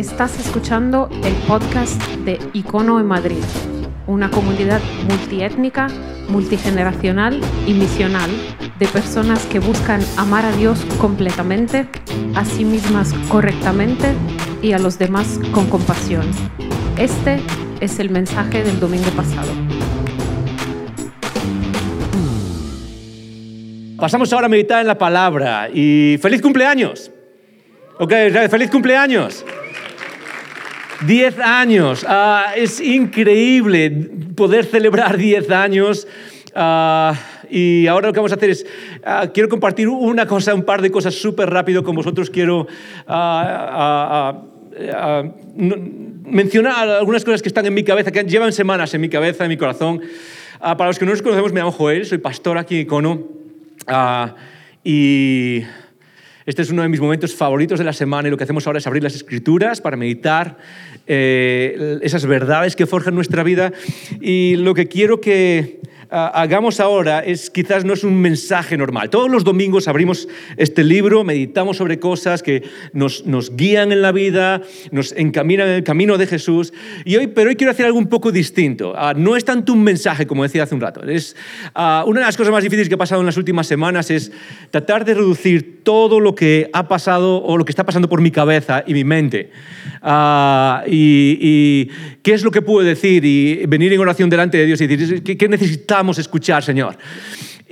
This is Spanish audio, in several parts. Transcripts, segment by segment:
Estás escuchando el podcast de Icono en Madrid, una comunidad multiétnica, multigeneracional y misional de personas que buscan amar a Dios completamente, a sí mismas correctamente y a los demás con compasión. Este es el mensaje del domingo pasado. Pasamos ahora a meditar en la palabra y feliz cumpleaños. Feliz cumpleaños. Diez años. Ah, es increíble poder celebrar diez años. Ah, y ahora lo que vamos a hacer es, ah, quiero compartir una cosa, un par de cosas súper rápido con vosotros. Quiero mencionar algunas cosas que están en mi cabeza, que llevan semanas en mi cabeza, en mi corazón. para los que no nos conocemos, me llamo Joel, soy pastor aquí en Icono. y este es uno de mis momentos favoritos de la semana y lo que hacemos ahora es abrir las escrituras para meditar eh, esas verdades que forjan nuestra vida. Y lo que quiero que hagamos ahora es quizás no es un mensaje normal. Todos los domingos abrimos este libro, meditamos sobre cosas que nos, nos guían en la vida, nos encaminan en el camino de Jesús. Y hoy, pero hoy quiero hacer algo un poco distinto. Ah, no es tanto un mensaje, como decía hace un rato. Es, ah, una de las cosas más difíciles que ha pasado en las últimas semanas es tratar de reducir todo lo que ha pasado o lo que está pasando por mi cabeza y mi mente. Ah, y, qué es lo que puedo decir y venir en oración delante de Dios y decir, ¿qué, qué necesitamos? Escuchar, Señor.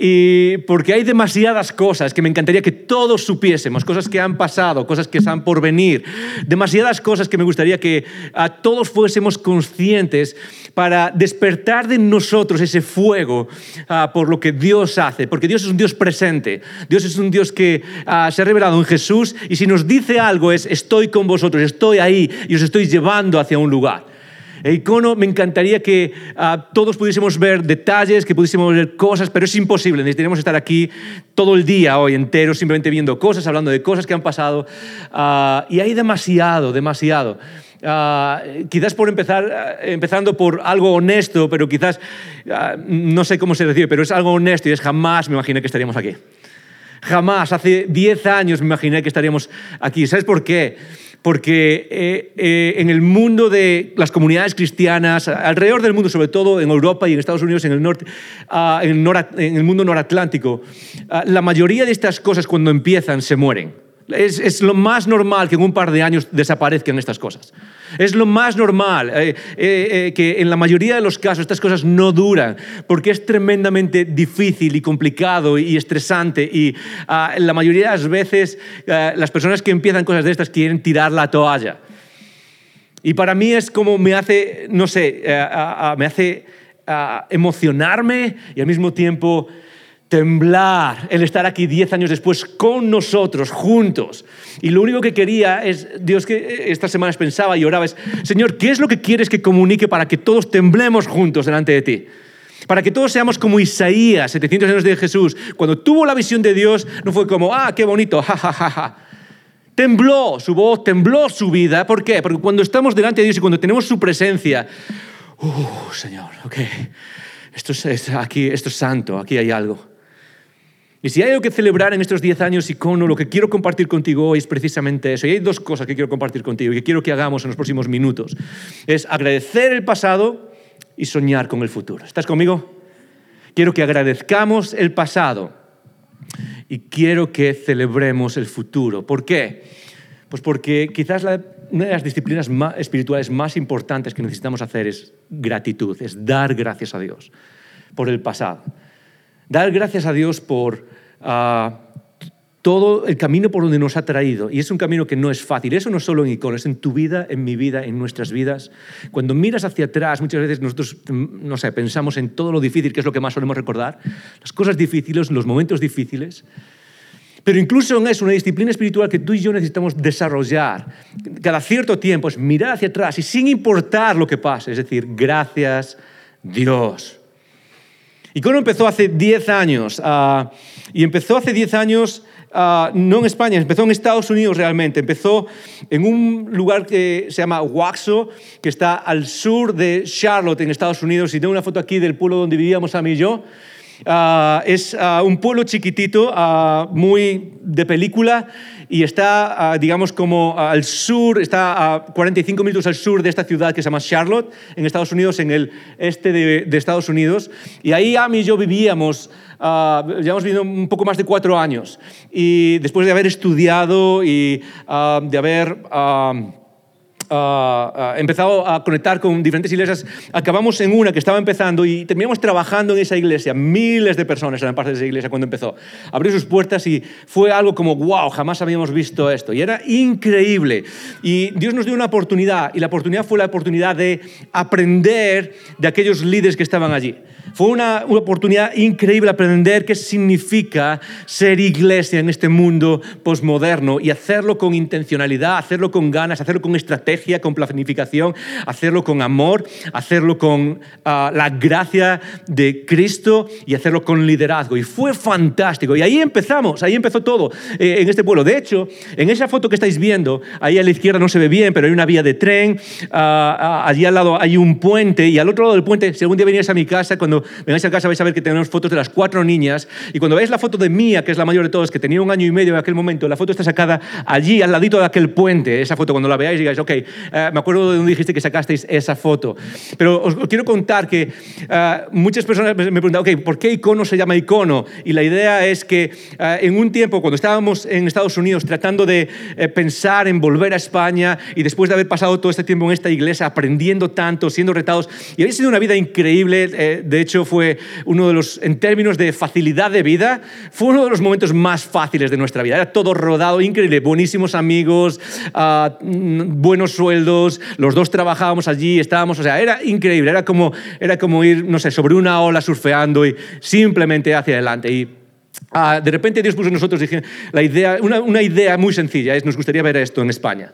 Y porque hay demasiadas cosas que me encantaría que todos supiésemos, cosas que han pasado, cosas que están por venir, demasiadas cosas que me gustaría que a todos fuésemos conscientes para despertar de nosotros ese fuego ah, por lo que Dios hace, porque Dios es un Dios presente, Dios es un Dios que ah, se ha revelado en Jesús y si nos dice algo es estoy con vosotros, estoy ahí y os estoy llevando hacia un lugar. El icono me encantaría que ah, todos pudiésemos ver detalles, que pudiésemos ver cosas, pero es imposible. Necesitaríamos estar aquí todo el día hoy entero, simplemente viendo cosas, hablando de cosas que han pasado. Ah, y hay demasiado, demasiado. Ah, quizás por empezar, empezando por algo honesto, pero quizás, no sé cómo se decide, pero es algo honesto y es jamás me imaginé que estaríamos aquí. Jamás, hace 10 años me imaginé que estaríamos aquí. ¿Sabes por qué? Porque eh, eh, en el mundo de las comunidades cristianas, alrededor del mundo, sobre todo en Europa y en Estados Unidos, en el, norte, en, el mundo noratlántico, la mayoría de estas cosas cuando empiezan se mueren. Es, lo más normal que en un par de años desaparezcan estas cosas. Es lo más normal eh, eh, eh, que en la mayoría de los casos estas cosas no duran, porque es tremendamente difícil y complicado y estresante. Y ah, la mayoría de las veces las personas que empiezan cosas de estas quieren tirar la toalla. Y para mí es como me hace, no sé, me hace emocionarme y al mismo tiempo temblar el estar aquí diez años después con nosotros, juntos. Y lo único que quería es, Dios que estas semanas pensaba y oraba es, Señor, ¿qué es lo que quieres que comunique para que todos temblemos juntos delante de ti? Para que todos seamos como Isaías, 700 años de Jesús. Cuando tuvo la visión de Dios, no fue como, ah, qué bonito, ja, ja, ja, ja. Tembló su voz, tembló su vida. ¿Por qué? Porque cuando estamos delante de Dios y cuando tenemos su presencia, uh, Señor, ok, esto es, aquí, esto es santo, aquí hay algo. Y si hay algo que celebrar en estos 10 años icono, lo que quiero compartir contigo hoy es precisamente eso. Y hay dos cosas que quiero compartir contigo y que quiero que hagamos en los próximos minutos. Es agradecer el pasado y soñar con el futuro. ¿Estás conmigo? Quiero que agradezcamos el pasado y quiero que celebremos el futuro. ¿Por qué? Pues porque quizás una de las disciplinas espirituales más importantes que necesitamos hacer es gratitud, es dar gracias a Dios por el pasado. Dar gracias a Dios por ah, todo el camino por donde nos ha traído. Y es un camino que no es fácil. Eso no solo en icono, es en tu vida, en mi vida, en nuestras vidas. Cuando miras hacia atrás, muchas veces nosotros, no sé, pensamos en todo lo difícil, que es lo que más solemos recordar. Las cosas difíciles, los momentos difíciles. Pero incluso en eso, una disciplina espiritual que tú y yo necesitamos desarrollar cada cierto tiempo es mirar hacia atrás y sin importar lo que pase, es decir, gracias Dios. Icono empezó hace 10 años ah, y empezó hace 10 años ah, no en España, empezó en Estados Unidos realmente. Empezó en un lugar que se llama Waxo, que está al sur de Charlotte, en Estados Unidos. Y tengo una foto aquí del pueblo donde vivíamos mí y yo. Ah, es ah, un pueblo chiquitito, ah, muy de película, y está, digamos, como al sur, está a 45 minutos al sur de esta ciudad que se llama Charlotte, en Estados Unidos, en el este de, Estados Unidos. Y ahí Amy y yo vivíamos, llevamos vivido un poco más de cuatro años. Y después de haber estudiado y de haber uh, empezado a conectar con diferentes iglesias, acabamos en una que estaba empezando y terminamos trabajando en esa iglesia. Miles de personas eran parte de esa iglesia cuando empezó. Abrió sus puertas y fue algo como, wow, jamás habíamos visto esto. Y era increíble. Y Dios nos dio una oportunidad y la oportunidad fue la oportunidad de aprender de aquellos líderes que estaban allí. Fue una, una, oportunidad increíble aprender qué significa ser iglesia en este mundo posmoderno y hacerlo con intencionalidad, hacerlo con ganas, hacerlo con estrategia, con planificación, hacerlo con amor, hacerlo con ah, la gracia de Cristo y hacerlo con liderazgo. Y fue fantástico. Y ahí empezamos, ahí empezó todo eh, en este pueblo. De hecho, en esa foto que estáis viendo, ahí a la izquierda no se ve bien, pero hay una vía de tren, ah, allí al lado hay un puente y al otro lado del puente, si algún día venías a mi casa, cuando vengáis a casa vais a ver que tenemos fotos de las cuatro niñas y cuando veis la foto de Mía, que es la mayor de todas, que tenía un año y medio en aquel momento, la foto está sacada allí, al ladito de aquel puente, esa foto, cuando la veáis digáis, ok, eh, me acuerdo de donde dijiste que sacasteis esa foto. Pero os, quiero contar que eh, muchas personas me preguntan, ok, ¿por qué icono se llama icono? Y la idea es que eh, en un tiempo, cuando estábamos en Estados Unidos tratando de pensar en volver a España y después de haber pasado todo este tiempo en esta iglesia, aprendiendo tanto, siendo retados, y habéis sido una vida increíble, de hecho fue uno de los, en términos de facilidad de vida, fue uno de los momentos más fáciles de nuestra vida. Era todo rodado, increíble, buenísimos amigos, mm, buenos sueldos, los dos trabajábamos allí, estábamos, o sea, era increíble, era como, era como ir, no sé, sobre una ola surfeando y simplemente hacia adelante. Y ah, de repente Dios puso en nosotros dije, la idea, una, idea muy sencilla, es nos gustaría ver esto en España.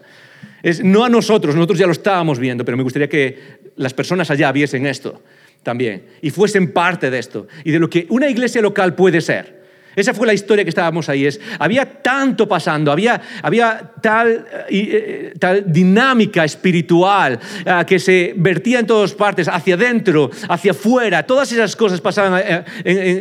Es, no a nosotros, nosotros ya lo estábamos viendo, pero me gustaría que las personas allá viesen esto también y fuesen parte de esto y de lo que una iglesia local puede ser. Esa fue la historia que estábamos ahí. Es, había tanto pasando, había, había tal, eh, eh, tal dinámica espiritual eh, que se vertía en todas partes, hacia adentro, hacia afuera. Todas esas cosas pasaban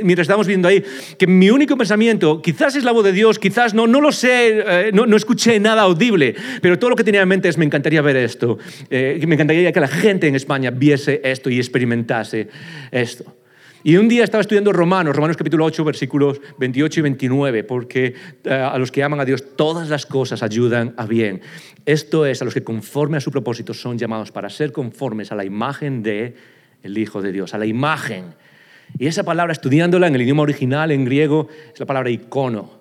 mientras estábamos viendo ahí. Que mi único pensamiento, quizás es la voz de Dios, quizás no, no lo sé, no, no, escuché nada audible, pero todo lo que tenía en mente es, me encantaría ver esto. me encantaría que la gente en España viese esto y experimentase esto. Y un día estaba estudiando Romanos, Romanos capítulo 8, versículos 28 y 29, porque eh, a los que aman a Dios todas las cosas ayudan a bien. Esto es, a los que conforme a su propósito son llamados para ser conformes a la imagen de el Hijo de Dios, a la imagen. Y esa palabra, estudiándola en el idioma original, en griego, es la palabra icono.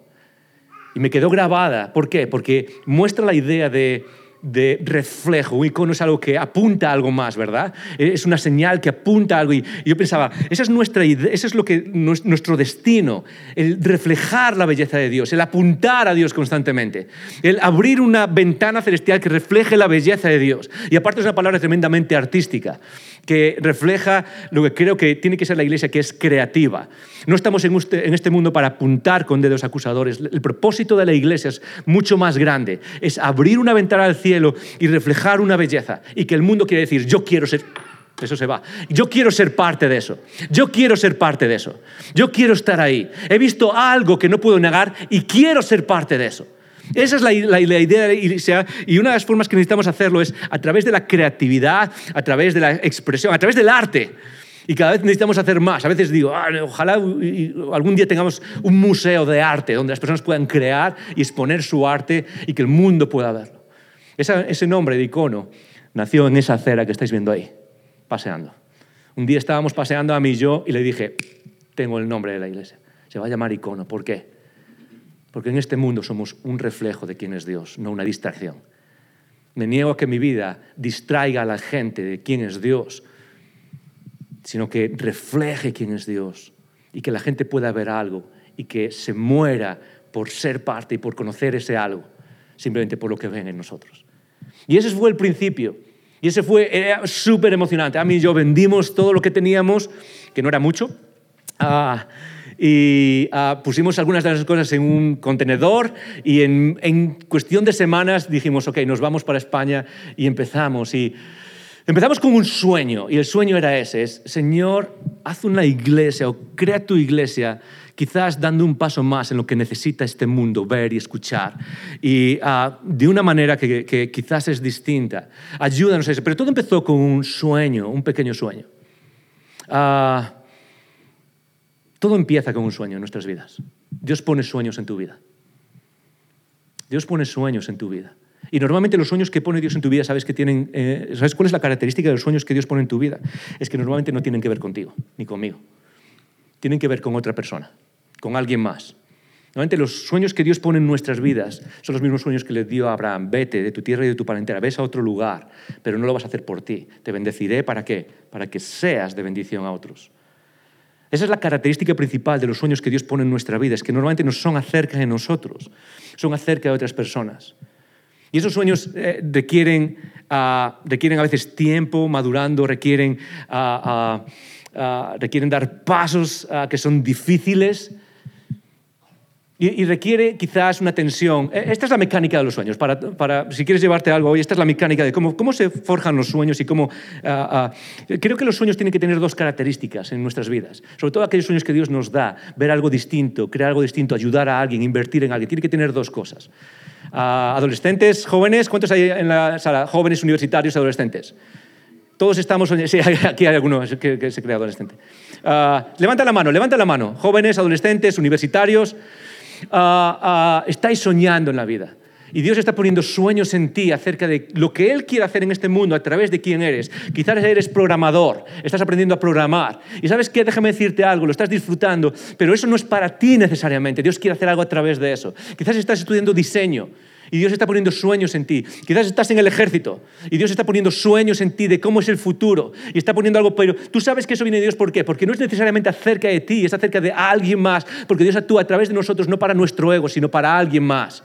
Y me quedó grabada. ¿Por qué? Porque muestra la idea de de reflejo. Un icono es algo que apunta a algo más, ¿verdad? Es una señal que apunta a algo. Y yo pensaba, esa es nuestra ese es lo que, nuestro destino, el reflejar la belleza de Dios, el apuntar a Dios constantemente, el abrir una ventana celestial que refleje la belleza de Dios. Y aparte es una palabra tremendamente artística que refleja lo que creo que tiene que ser la iglesia, que es creativa. No estamos en este mundo para apuntar con dedos acusadores. El propósito de la iglesia es mucho más grande. Es abrir una ventana al cielo y reflejar una belleza. Y que el mundo quiere decir, yo quiero ser... Eso se va. Yo quiero ser parte de eso. Yo quiero ser parte de eso. Yo quiero estar ahí. He visto algo que no puedo negar y quiero ser parte de eso. Esa es la, idea de la iglesia y una de las formas que necesitamos hacerlo es a través de la creatividad, a través de la expresión, a través del arte. Y cada vez necesitamos hacer más. A veces digo, ah, ojalá algún día tengamos un museo de arte donde las personas puedan crear y exponer su arte y que el mundo pueda verlo. ese nombre de icono nació en esa acera que estáis viendo ahí, paseando. Un día estábamos paseando a mí y yo y le dije, tengo el nombre de la iglesia. Se va a llamar icono. ¿Por qué? Porque en este mundo somos un reflejo de quién es Dios, no una distracción. Me niego a que mi vida distraiga a la gente de quién es Dios, sino que refleje quién es Dios y que la gente pueda ver algo y que se muera por ser parte y por conocer ese algo, simplemente por lo que ven en nosotros. Y ese fue el principio. Y ese fue súper emocionante. A mí y yo vendimos todo lo que teníamos, que no era mucho. Y ah, pusimos algunas de las cosas en un contenedor y en, en, cuestión de semanas dijimos, ok, nos vamos para España y empezamos. Y Empezamos con un sueño y el sueño era ese, es, Señor, haz una iglesia o crea tu iglesia quizás dando un paso más en lo que necesita este mundo ver y escuchar, y ah, de una manera que, quizás es distinta. Ayúdanos a eso. Pero todo empezó con un sueño, un pequeño sueño. Ah, todo empieza con un sueño en nuestras vidas. Dios pone sueños en tu vida. Dios pone sueños en tu vida. Y normalmente los sueños que pone Dios en tu vida, ¿sabes, que tienen, eh, ¿sabes cuál es la característica de los sueños que Dios pone en tu vida? Es que normalmente no tienen que ver contigo, ni conmigo. Tienen que ver con otra persona con alguien más. Normalmente los sueños que Dios pone en nuestras vidas son los mismos sueños que le dio a Abraham. Vete de tu tierra y de tu parentela, ves a otro lugar, pero no lo vas a hacer por ti. Te bendeciré para qué? Para que seas de bendición a otros. Esa es la característica principal de los sueños que Dios pone en nuestra vida, es que normalmente no son acerca de nosotros, son acerca de otras personas. Y esos sueños eh, requieren, ah, requieren a veces tiempo madurando, requieren, ah, ah, requieren dar pasos que son difíciles, y, requiere quizás una tensión. E, esta es la mecánica de los sueños. Para, si quieres llevarte algo hoy, esta es la mecánica de cómo, se forjan los sueños y cómo... Ah, ah, creo que los sueños tienen que tener dos características en nuestras vidas. Sobre todo aquellos sueños que Dios nos da, ver algo distinto, crear algo distinto, ayudar a alguien, invertir en alguien. Tiene que tener dos cosas. Ah, adolescentes, jóvenes, ¿cuántos hay en la sala? Jóvenes, universitarios, adolescentes. Todos estamos, sí, aquí hay alguno que, que se cree adolescente. levanta la mano, levanta la mano. Jóvenes, adolescentes, universitarios. Ah, estáis soñando en la vida. Y Dios está poniendo sueños en ti acerca de lo que Él quiere hacer en este mundo a través de quién eres. Quizás eres programador, estás aprendiendo a programar. Y sabes qué, déjame decirte algo, lo estás disfrutando, pero eso no es para ti necesariamente. Dios quiere hacer algo a través de eso. Quizás estás estudiando diseño y Dios está poniendo sueños en ti. Quizás estás en el ejército y Dios está poniendo sueños en ti de cómo es el futuro y está poniendo algo, pero tú sabes que eso viene de Dios, ¿por qué? Porque no es necesariamente acerca de ti, es acerca de alguien más, porque Dios actúa a través de nosotros no para nuestro ego, sino para alguien más.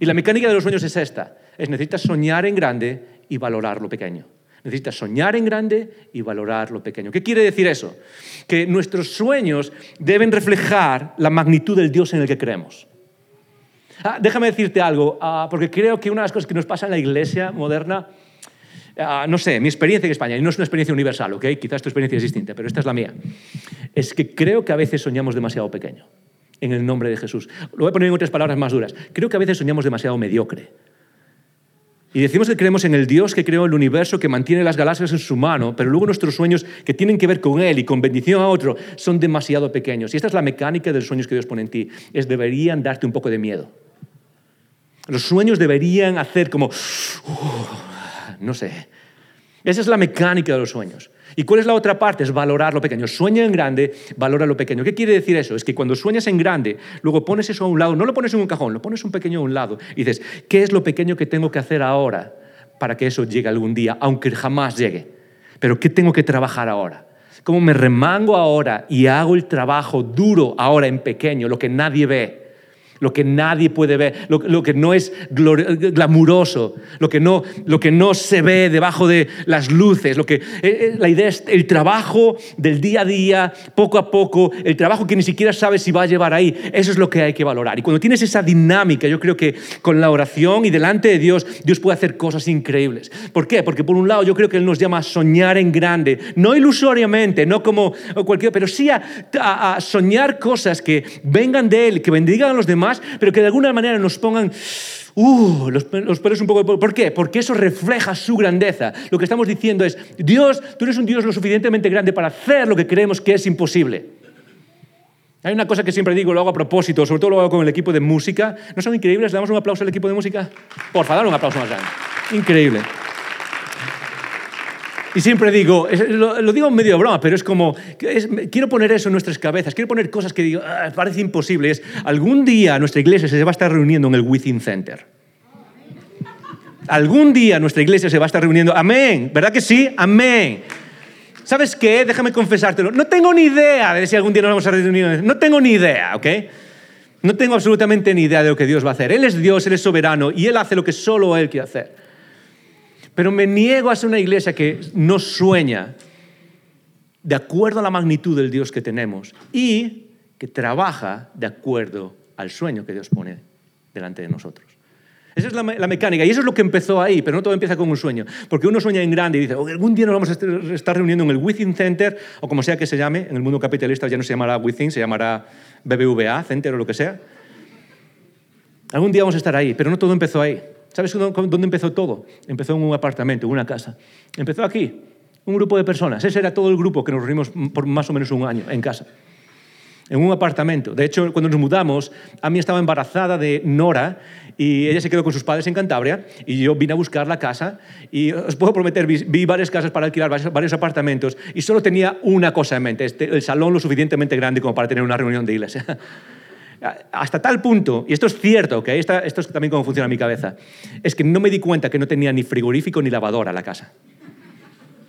Y la mecánica de los sueños es esta, es necesitas soñar en grande y valorar lo pequeño. Necesitas soñar en grande y valorar lo pequeño. ¿Qué quiere decir eso? Que nuestros sueños deben reflejar la magnitud del Dios en el que creemos. Ah, déjame decirte algo, ah, porque creo que una de las cosas que nos pasa en la iglesia moderna, ah, no sé, mi experiencia en España, y no es una experiencia universal, ¿ok? Quizás tu experiencia es distinta, pero esta es la mía, es que creo que a veces soñamos demasiado pequeño, en el nombre de Jesús. Lo voy a poner en otras palabras más duras. Creo que a veces soñamos demasiado mediocre. Y decimos que creemos en el Dios que creó el universo, que mantiene las galaxias en su mano, pero luego nuestros sueños que tienen que ver con Él y con bendición a otro son demasiado pequeños. Y esta es la mecánica de los sueños que Dios pone en ti. Es deberían darte un poco de miedo. Los sueños deberían hacer como, no sé. Esa es la mecánica de los sueños. ¿Y cuál es la otra parte? Es valorar lo pequeño. Sueña en grande, valora lo pequeño. ¿Qué quiere decir eso? Es que cuando sueñas en grande, luego pones eso a un lado, no lo pones en un cajón, lo pones un pequeño a un lado y dices, ¿qué es lo pequeño que tengo que hacer ahora para que eso llegue algún día, aunque jamás llegue? Pero ¿qué tengo que trabajar ahora? ¿Cómo me remango ahora y hago el trabajo duro ahora en pequeño, lo que nadie ve? Lo que nadie puede ver, lo, que no es glamuroso, lo que, no, lo que no se ve debajo de las luces, lo que, eh, eh, la idea es el trabajo del día a día, poco a poco, el trabajo que ni siquiera sabes si va a llevar ahí, eso es lo que hay que valorar. Y cuando tienes esa dinámica, yo creo que con la oración y delante de Dios, Dios puede hacer cosas increíbles. ¿Por qué? Porque por un lado yo creo que Él nos llama a soñar en grande, no ilusoriamente, no como cualquier, pero sí a, a soñar cosas que vengan de Él, que bendigan a los demás pero que de alguna manera nos pongan uh, los, pelos un poco... ¿Por qué? Porque eso refleja su grandeza. Lo que estamos diciendo es, Dios, tú eres un Dios lo suficientemente grande para hacer lo que creemos que es imposible. Hay una cosa que siempre digo, lo hago a propósito, sobre todo lo hago con el equipo de música. ¿No son increíbles? ¿Le damos un aplauso al equipo de música? Por favor, un aplauso más grande. Increíble. Y siempre digo, lo, digo medio broma, pero es como, quiero poner eso en nuestras cabezas, quiero poner cosas que digo, ah, parece imposible. Es, algún día nuestra iglesia se va a estar reuniendo en el Within Center. Algún día nuestra iglesia se va a estar reuniendo. Amén. ¿Verdad que sí? Amén. ¿Sabes qué? Déjame confesártelo. No tengo ni idea de si algún día nos vamos a reunir. No tengo ni idea, ¿ok? No tengo absolutamente ni idea de lo que Dios va a hacer. Él es Dios, Él es soberano y Él hace lo que solo Él quiere hacer. Pero me niego a ser una iglesia que no sueña de acuerdo a la magnitud del Dios que tenemos y que trabaja de acuerdo al sueño que Dios pone delante de nosotros. Esa es la, mecánica y eso es lo que empezó ahí, pero no todo empieza con un sueño. Porque uno sueña en grande y dice, algún día nos vamos a estar reuniendo en el Within Center o como sea que se llame, en el mundo capitalista ya no se llamará Within, se llamará BBVA Center o lo que sea. Algún día vamos a estar ahí, pero no todo empezó ahí. ¿Sabes dónde empezó todo? Empezó en un apartamento, en una casa. Empezó aquí, un grupo de personas. Ese era todo el grupo que nos reunimos por más o menos un año en casa en un apartamento. De hecho, cuando nos mudamos, a mí estaba embarazada de Nora y ella se quedó con sus padres en Cantabria y yo vine a buscar la casa y os puedo prometer, vi, varias casas para alquilar, varios, apartamentos y solo tenía una cosa en mente, este, el salón lo suficientemente grande como para tener una reunión de iglesia. Hasta tal punto, y esto es cierto, que esto es también cómo funciona mi cabeza, es que no me di cuenta que no tenía ni frigorífico ni lavadora la casa.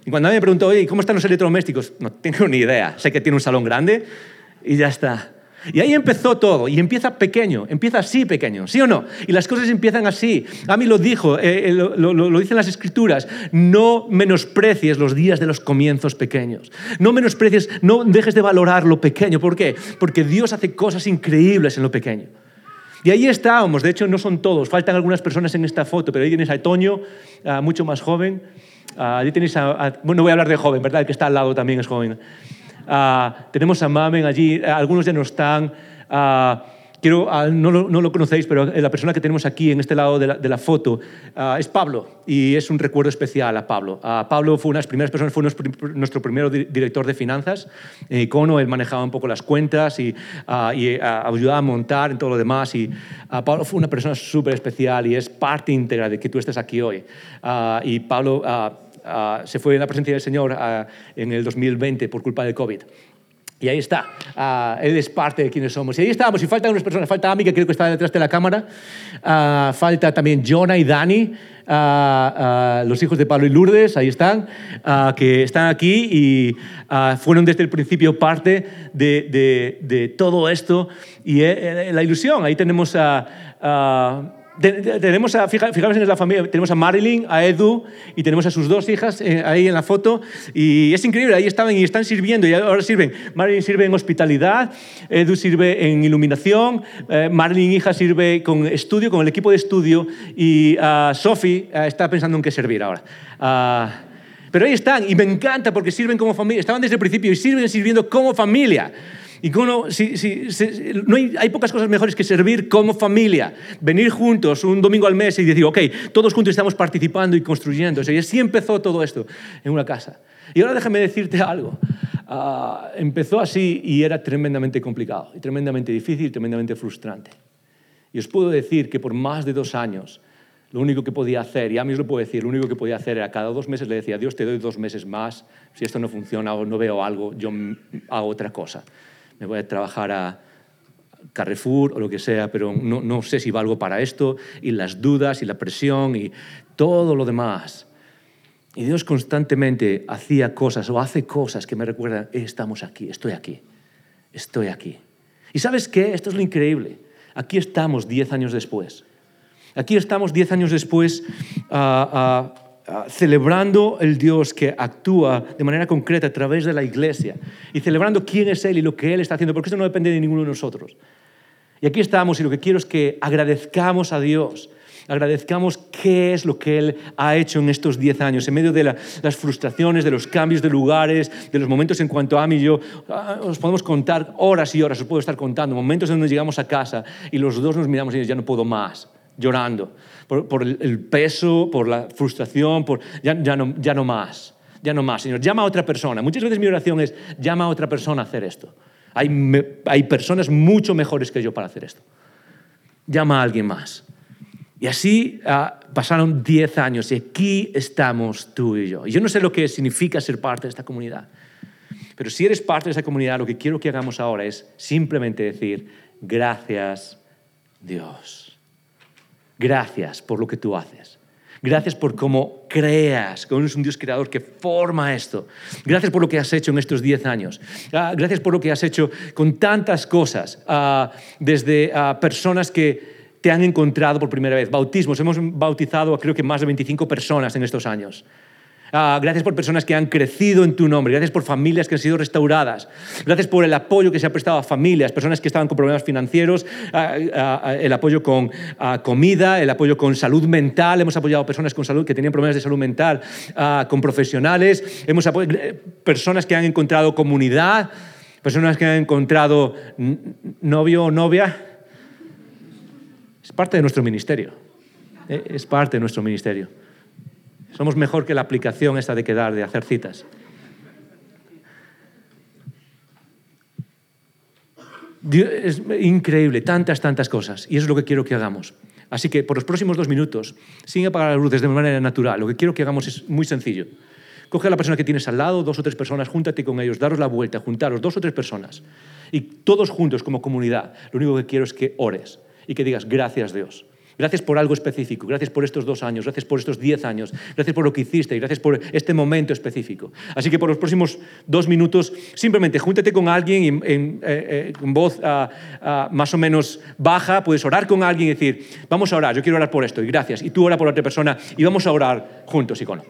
Y cuando alguien me preguntó, oye, ¿cómo están los electrodomésticos? No tengo ni idea. Sé que tiene un salón grande, y ya está. Y ahí empezó todo, y empieza pequeño, empieza así pequeño, ¿sí o no? Y las cosas empiezan así. A mí lo dijo, eh, eh, lo, dicen las escrituras, no menosprecies los días de los comienzos pequeños. No menosprecies, no dejes de valorar lo pequeño. ¿Por qué? Porque Dios hace cosas increíbles en lo pequeño. Y ahí estábamos, de hecho no son todos, faltan algunas personas en esta foto, pero ahí tienes a Toño, mucho más joven. ahí tenéis a, bueno, no voy a hablar de joven, ¿verdad? El que está al lado también es joven. Ah, tenemos a Mamen allí, eh, algunos ya no están. Ah, quiero, ah, no, lo, conocéis, pero la persona que tenemos aquí en este lado de la, foto es Pablo y es un recuerdo especial a Pablo. Pablo fue una de las primeras personas, fue nuestro, primer director de finanzas Icono, él manejaba un poco las cuentas y, y ayudaba a montar en todo lo demás. Y Pablo fue una persona súper especial y es parte íntegra de que tú estés aquí hoy. y Pablo Ah, se fue en la presencia del Señor ah, en el 2020 por culpa del COVID. Y ahí está, ah, Él es parte de quienes somos. Y ahí estamos, y faltan unas personas, falta Ami, que creo que está detrás de la cámara, falta también Jonah y Dani, los hijos de Pablo y Lourdes, ahí están, que están aquí y fueron desde el principio parte de, de, de todo esto. Y eh, eh, la ilusión, ahí tenemos a tenemos a, fijaros en la familia, tenemos a Marilyn, a Edu y tenemos a sus dos hijas eh, ahí en la foto y es increíble, ahí estaban y están sirviendo y ahora sirven. Marilyn sirve en hospitalidad, Edu sirve en iluminación, eh, Marilyn hija sirve con estudio, con el equipo de estudio y uh, Sophie eh, está pensando en qué servir ahora. Ah, pero ahí están y me encanta porque sirven como familia, estaban desde el principio y sirven sirviendo como familia. Y si, no hay, hay, pocas cosas mejores que servir como familia, venir juntos un domingo al mes y decir, ok, todos juntos estamos participando y construyendo. y así empezó todo esto en una casa. Y ahora déjame decirte algo. Ah, empezó así y era tremendamente complicado, y tremendamente difícil, y tremendamente frustrante. Y os puedo decir que por más de dos años, lo único que podía hacer, y a mí os lo puedo decir, lo único que podía hacer era cada dos meses le decía, Dios te doy dos meses más, si esto no funciona o no veo algo, yo hago otra cosa me voy a trabajar a Carrefour o lo que sea, pero no, no sé si valgo para esto, y las dudas y la presión y todo lo demás. Y Dios constantemente hacía cosas o hace cosas que me recuerdan, eh, estamos aquí, estoy aquí, estoy aquí. ¿Y sabes qué? Esto es lo increíble. Aquí estamos diez años después. Aquí estamos diez años después uh, Ah, celebrando el Dios que actúa de manera concreta a través de la iglesia y celebrando quién es Él y lo que Él está haciendo, porque eso no depende de ninguno de nosotros. Y aquí estamos y lo que quiero es que agradezcamos a Dios, agradezcamos qué es lo que Él ha hecho en estos diez años, en medio de las frustraciones, de los cambios de lugares, de los momentos en cuanto a mí y yo, ah, os podemos contar horas y horas, os puedo estar contando, momentos en donde llegamos a casa y los dos nos miramos y ya no puedo más, llorando por, el peso, por la frustración, por ya, ya, no, ya no más, ya no más. Señor, llama a otra persona. Muchas veces mi oración es, llama a otra persona a hacer esto. Hay, hay personas mucho mejores que yo para hacer esto. Llama a alguien más. Y así ah, pasaron 10 años y aquí estamos tú y yo. Y yo no sé lo que significa ser parte de esta comunidad, pero si eres parte de esta comunidad, lo que quiero que hagamos ahora es simplemente decir, gracias Dios. Gracias por lo que tú haces. Gracias por cómo creas, que eres un Dios creador que forma esto. Gracias por lo que has hecho en estos 10 años. Ah, gracias por lo que has hecho con tantas cosas, ah, desde ah, personas que te han encontrado por primera vez, bautismos, hemos bautizado a creo que más de 25 personas en estos años. Ah, gracias por personas que han crecido en tu nombre. Gracias por familias que han sido restauradas. Gracias por el apoyo que se ha prestado a familias, personas que estaban con problemas financieros, ah, ah, el apoyo con comida, el apoyo con salud mental. Hemos apoyado a personas con salud que tenían problemas de salud mental, con profesionales. Hemos apoyado eh, personas que han encontrado comunidad, personas que han encontrado novio o novia. Es parte de nuestro ministerio. Eh, es parte de nuestro ministerio. Somos mejor que la aplicación esta de quedar, de hacer citas. es increíble, tantas, tantas cosas. Y eso es lo que quiero que hagamos. Así que por los próximos dos minutos, sin apagar las luces de manera natural, lo que quiero que hagamos es muy sencillo. Coge a la persona que tienes al lado, dos o tres personas, júntate con ellos, daros la vuelta, juntaros, dos o tres personas. Y todos juntos como comunidad, lo único que quiero es que ores y que digas gracias Dios. Gracias por algo específico, gracias por estos dos años, gracias por estos diez años, gracias por lo que hiciste y gracias por este momento específico. Así que por los próximos dos minutos, simplemente júntate con alguien en, en, eh, eh, voz ah, ah, más o menos baja, puedes orar con alguien y decir, vamos a orar, yo quiero orar por esto y gracias, y tú ora por otra persona y vamos a orar juntos, icono.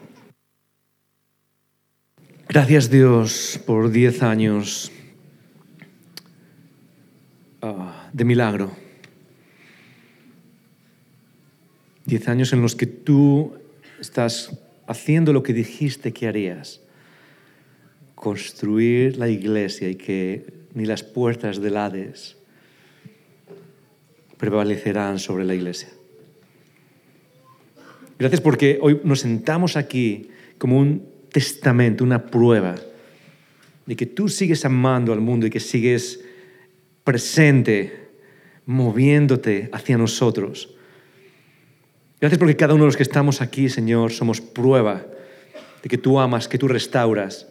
Gracias Dios por diez años ah, de milagro Diez años en los que tú estás haciendo lo que dijiste que harías. Construir la iglesia y que ni las puertas del Hades prevalecerán sobre la iglesia. Gracias porque hoy nos sentamos aquí como un testamento, una prueba de que tú sigues amando al mundo y que sigues presente, moviéndote hacia nosotros Gracias porque cada uno de los que estamos aquí, Señor, somos prueba de que tú amas, que tú restauras,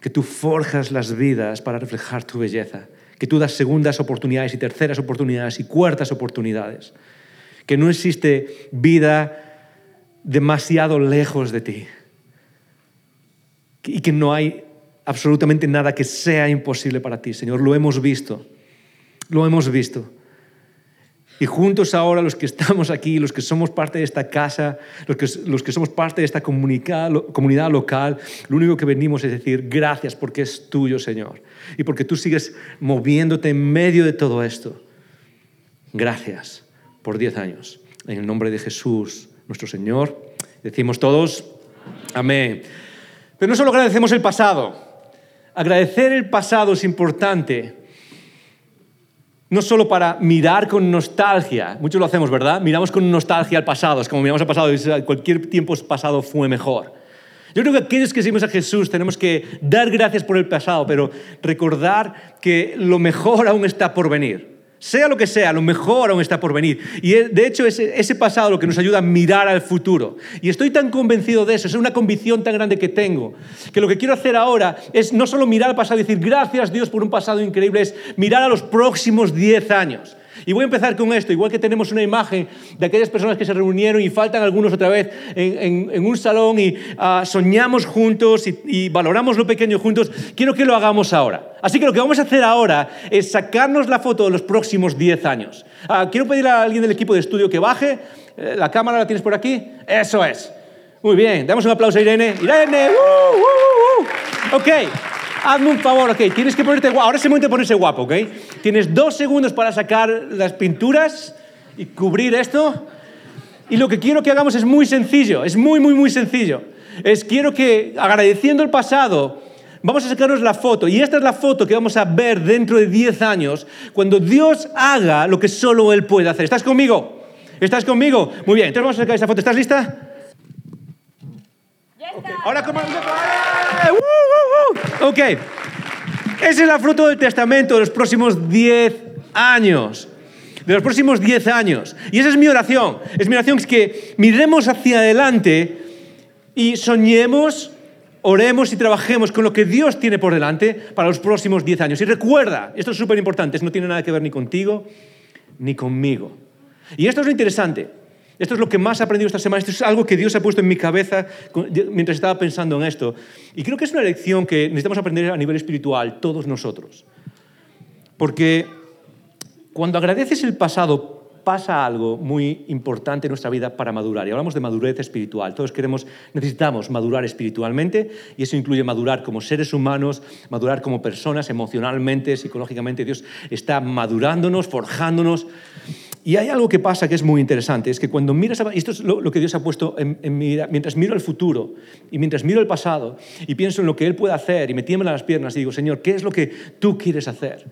que tú forjas las vidas para reflejar tu belleza, que tú das segundas oportunidades y terceras oportunidades y cuartas oportunidades, que no existe vida demasiado lejos de ti y que no hay absolutamente nada que sea imposible para ti, Señor. Lo hemos visto, lo hemos visto. Y juntos ahora los que estamos aquí, los que somos parte de esta casa, los que, los que somos parte de esta comunidad, comunidad local, lo único que venimos es decir gracias porque es tuyo, Señor. Y porque tú sigues moviéndote en medio de todo esto. Gracias por diez años. En el nombre de Jesús, nuestro Señor, decimos todos, amén. Pero no solo agradecemos el pasado, agradecer el pasado es importante no solo para mirar con nostalgia, muchos lo hacemos, ¿verdad? Miramos con nostalgia al pasado, es como miramos al pasado y cualquier tiempo pasado fue mejor. Yo creo que aquellos que seguimos a Jesús tenemos que dar gracias por el pasado, pero recordar que lo mejor aún está por venir. Sea lo que sea, lo mejor aún está por venir. Y de hecho ese pasado lo que nos ayuda a mirar al futuro. Y estoy tan convencido de eso, es una convicción tan grande que tengo, que lo que quiero hacer ahora es no solo mirar al pasado y decir gracias Dios por un pasado increíble, es mirar a los próximos 10 años. Y voy a empezar con esto, igual que tenemos una imagen de aquellas personas que se reunieron y faltan algunos otra vez en, un salón y ah, soñamos juntos y, valoramos lo pequeño juntos, quiero que lo hagamos ahora. Así que lo que vamos a hacer ahora es sacarnos la foto de los próximos 10 años. Ah, quiero pedir a alguien del equipo de estudio que baje. Eh, ¿La cámara la tienes por aquí? Eso es. Muy bien, damos un aplauso a Irene. Irene, ¡Uh, uh, uh, ok. Hazme un favor, ok, tienes que ponerte guapo. Ahora es el momento de ponerse guapo, ok. Tienes dos segundos para sacar las pinturas y cubrir esto. Y lo que quiero que hagamos es muy sencillo, es muy, muy, muy sencillo. Es quiero que, agradeciendo el pasado, vamos a sacarnos la foto. Y esta es la foto que vamos a ver dentro de 10 años, cuando Dios haga lo que solo Él puede hacer. ¿Estás conmigo? ¿Estás conmigo? Muy bien, entonces vamos a sacar esta foto. ¿Estás lista? Okay. Ahora, ¿cómo? Ok. Esa es la fruto del testamento de los próximos 10 años. De los próximos 10 años. Y esa es mi oración. Es mi oración es que miremos hacia adelante y soñemos, oremos y trabajemos con lo que Dios tiene por delante para los próximos 10 años. Y recuerda, esto es súper importante, no tiene nada que ver ni contigo ni conmigo. Y esto es lo interesante. Esto es lo que más he aprendido esta semana. Esto es algo que Dios ha puesto en mi cabeza mientras estaba pensando en esto. Y creo que es una lección que necesitamos aprender a nivel espiritual, todos nosotros. Porque cuando agradeces el pasado pasa algo muy importante en nuestra vida para madurar. Y hablamos de madurez espiritual. Todos queremos, necesitamos madurar espiritualmente y eso incluye madurar como seres humanos, madurar como personas, emocionalmente, psicológicamente. Dios está madurándonos, forjándonos. Y hay algo que pasa que es muy interesante, es que cuando miras, y esto es lo, que Dios ha puesto en, mi vida, mientras miro el futuro y mientras miro el pasado y pienso en lo que Él puede hacer y me tiemblan las piernas y digo, Señor, ¿qué es lo que tú quieres hacer?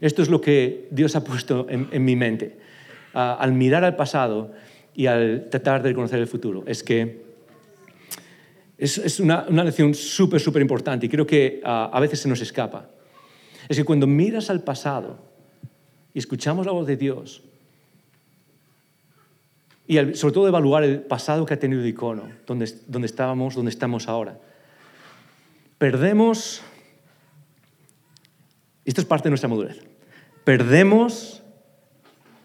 Esto es lo que Dios ha puesto en, mi mente. al mirar al pasado y al tratar de conocer el futuro, es que es, una, lección súper, súper importante y creo que a veces se nos escapa. Es que cuando miras al pasado y escuchamos la voz de Dios, y sobre todo evaluar el pasado que ha tenido Icono, donde, donde estábamos, donde estamos ahora. Perdemos, esto es parte de nuestra madurez, perdemos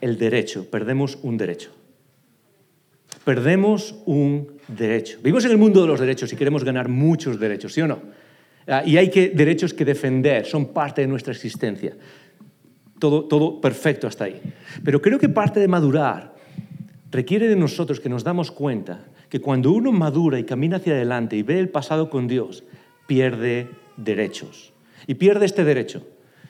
el derecho, perdemos un derecho. Perdemos un derecho. Vivimos en el mundo de los derechos y queremos ganar muchos derechos, ¿sí o no? Ah, y hay que, derechos que defender, son parte de nuestra existencia. Todo, todo perfecto hasta ahí. Pero creo que parte de madurar requiere de nosotros que nos damos cuenta que cuando uno madura y camina hacia adelante y ve el pasado con Dios, pierde derechos. Y pierde este derecho.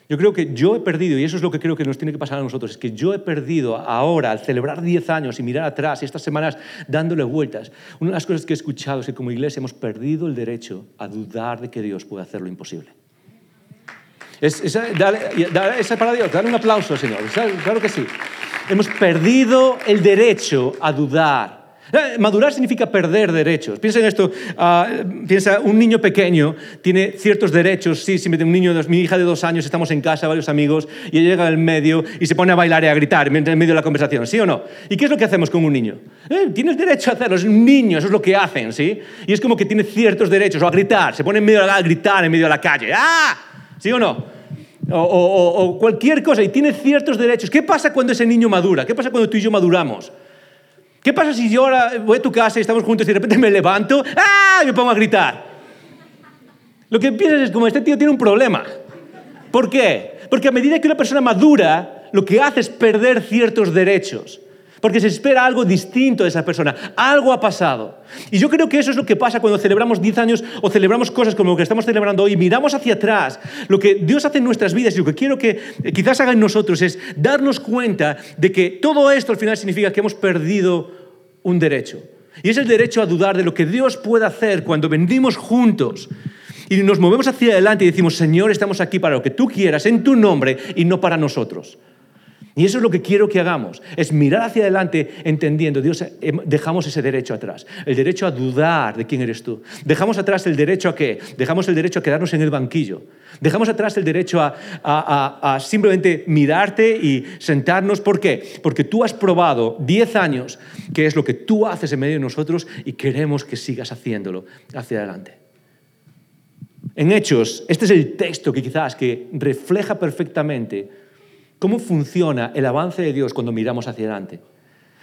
Yo creo que yo he perdido, y eso es lo que creo que nos tiene que pasar a nosotros, es que yo he perdido ahora, al celebrar 10 años y mirar atrás, y estas semanas dándole vueltas, una de las cosas que he escuchado es que como iglesia hemos perdido el derecho a dudar de que Dios puede hacer lo imposible. Es, esa, para Dios, dale un aplauso, Señor. Claro que sí. Hemos perdido el derecho a dudar. Eh, madurar significa perder derechos. Piensa en esto, ah, piensa, un niño pequeño tiene ciertos derechos, sí, si un niño, mi hija de dos años, estamos en casa, varios amigos, y llega al medio y se pone a bailar y a gritar en medio de la conversación, ¿sí o no? ¿Y qué es lo que hacemos con un niño? Eh, tienes derecho a hacerlo, es un niño, eso es lo que hacen, ¿sí? Y es como que tiene ciertos derechos, o a gritar, se pone en medio a gritar en medio de la calle, ¡ah! ¿Sí o no? o, cualquier cosa y tiene ciertos derechos. ¿Qué pasa cuando ese niño madura? ¿Qué pasa cuando tú y yo maduramos? ¿Qué pasa si yo voy a tu casa y estamos juntos y de repente me levanto ¡ah! y me pongo a gritar? Lo que piensas es como este tío tiene un problema. ¿Por qué? Porque a medida que una persona madura, lo que hace es perder ciertos derechos. Porque se espera algo distinto de esa persona. Algo ha pasado. Y yo creo que eso es lo que pasa cuando celebramos 10 años o celebramos cosas como lo que estamos celebrando hoy. Miramos hacia atrás. Lo que Dios hace en nuestras vidas y lo que quiero que eh, quizás haga en nosotros es darnos cuenta de que todo esto al final significa que hemos perdido un derecho. Y es el derecho a dudar de lo que Dios puede hacer cuando vendimos juntos y nos movemos hacia adelante y decimos, Señor, estamos aquí para lo que tú quieras, en tu nombre y no para nosotros. Y eso es lo que quiero que hagamos, es mirar hacia adelante entendiendo, Dios, dejamos ese derecho atrás, el derecho a dudar de quién eres tú. Dejamos atrás el derecho a qué? Dejamos el derecho a quedarnos en el banquillo. Dejamos atrás el derecho a, a simplemente mirarte y sentarnos. ¿Por qué? Porque tú has probado 10 años que es lo que tú haces en medio de nosotros y queremos que sigas haciéndolo hacia adelante. En Hechos, este es el texto que quizás que refleja perfectamente cómo funciona el avance de Dios cuando miramos hacia adelante.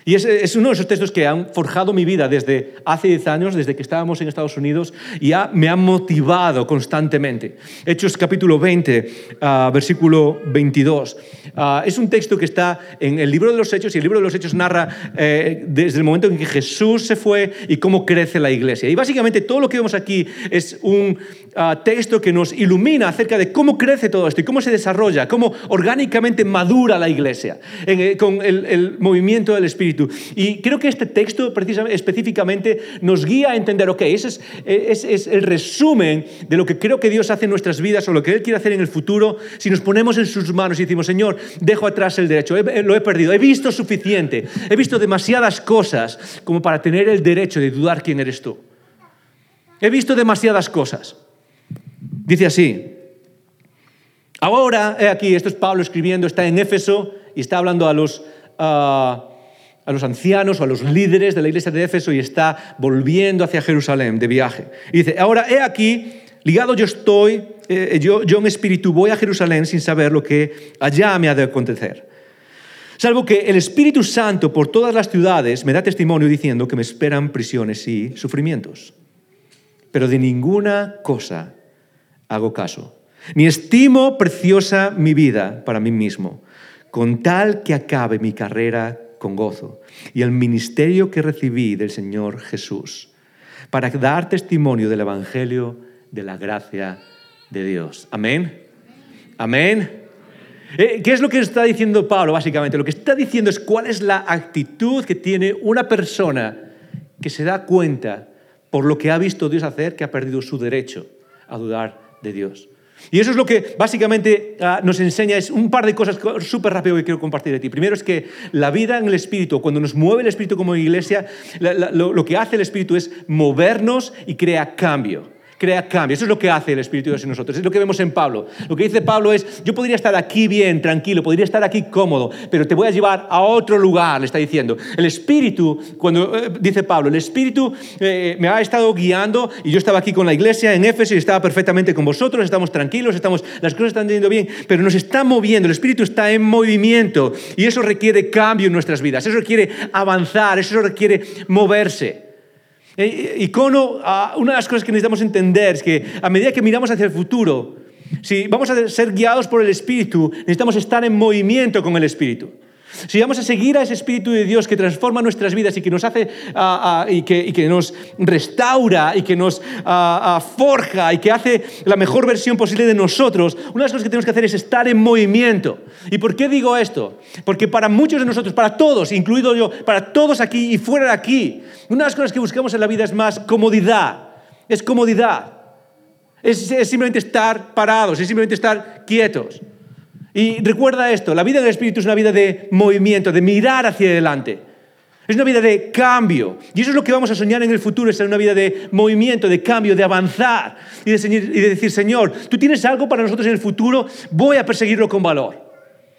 Y es, uno de esos textos que han forjado mi vida desde hace 10 años, desde que estábamos en Estados Unidos, y me ha motivado constantemente. Hechos capítulo 20, ah, versículo 22. Ah, es un texto que está en el libro de los Hechos, y el libro de los Hechos narra eh, desde el momento en que Jesús se fue y cómo crece la iglesia. Y básicamente todo lo que vemos aquí es un ah, texto que nos ilumina acerca de cómo crece todo esto y cómo se desarrolla, cómo orgánicamente madura la iglesia eh, con el movimiento del Espíritu y creo que este texto precisamente, específicamente nos guía a entender, ok, ese es, es, el resumen de lo que creo que Dios hace en nuestras vidas o lo que Él quiere hacer en el futuro si nos ponemos en sus manos y decimos, Señor, dejo atrás el derecho, lo he perdido, he visto suficiente, he visto demasiadas cosas como para tener el derecho de dudar quién eres tú. He visto demasiadas cosas. Dice así, ahora, aquí, esto es Pablo escribiendo, está en Éfeso y está hablando a los... Ah, a los ancianos o a los líderes de la iglesia de Éfeso y está volviendo hacia Jerusalén de viaje. Y dice, ahora he aquí, ligado yo estoy, eh, yo, yo en espíritu voy a Jerusalén sin saber lo que allá me ha de acontecer. Salvo que el Espíritu Santo por todas las ciudades me da testimonio diciendo que me esperan prisiones y sufrimientos. Pero de ninguna cosa hago caso, ni estimo preciosa mi vida para mí mismo, con tal que acabe mi carrera con gozo, y el ministerio que recibí del Señor Jesús, para dar testimonio del Evangelio de la gracia de Dios. Amén. Amén. Eh, ¿Qué es lo que está diciendo Pablo, básicamente? Lo que está diciendo es cuál es la actitud que tiene una persona que se da cuenta por lo que ha visto Dios hacer que ha perdido su derecho a dudar de Dios. Y eso es lo que básicamente ah, nos enseña, es un par de cosas súper rápido que quiero compartir de ti. Primero es que la vida en el Espíritu, cuando nos mueve el Espíritu como iglesia, lo que hace el Espíritu es movernos y crea cambio crea cambio. Eso es lo que hace el Espíritu de Dios en nosotros. Es lo que vemos en Pablo. Lo que dice Pablo es, yo podría estar aquí bien, tranquilo, podría estar aquí cómodo, pero te voy a llevar a otro lugar, le está diciendo. El Espíritu, cuando eh, dice Pablo, el Espíritu eh, me ha estado guiando y yo estaba aquí con la iglesia en Éfeso y estaba perfectamente con vosotros, estamos tranquilos, estamos, las cosas están yendo bien, pero nos está moviendo, el Espíritu está en movimiento y eso requiere cambio en nuestras vidas, eso requiere avanzar, eso requiere moverse. Eh, icono, ah, una de las cosas que necesitamos entender es que a medida que miramos hacia el futuro, si vamos a ser guiados por el Espíritu, necesitamos estar en movimiento con el Espíritu. Si vamos a seguir a ese Espíritu de Dios que transforma nuestras vidas y que nos hace ah, ah, y, que, nos restaura y que nos ah, forja y que hace la mejor versión posible de nosotros, una de las cosas que tenemos que hacer es estar en movimiento. ¿Y por qué digo esto? Porque para muchos de nosotros, para todos, incluido yo, para todos aquí y fuera de aquí, una de las cosas que buscamos en la vida es más comodidad. Es comodidad. es simplemente estar parados, es simplemente estar quietos. Y recuerda esto, la vida del Espíritu es una vida de movimiento, de mirar hacia adelante. Es una vida de cambio. Y eso es lo que vamos a soñar en el futuro, es una vida de movimiento, de cambio, de avanzar y y de decir, Señor, tú tienes algo para nosotros en el futuro, voy a perseguirlo con valor.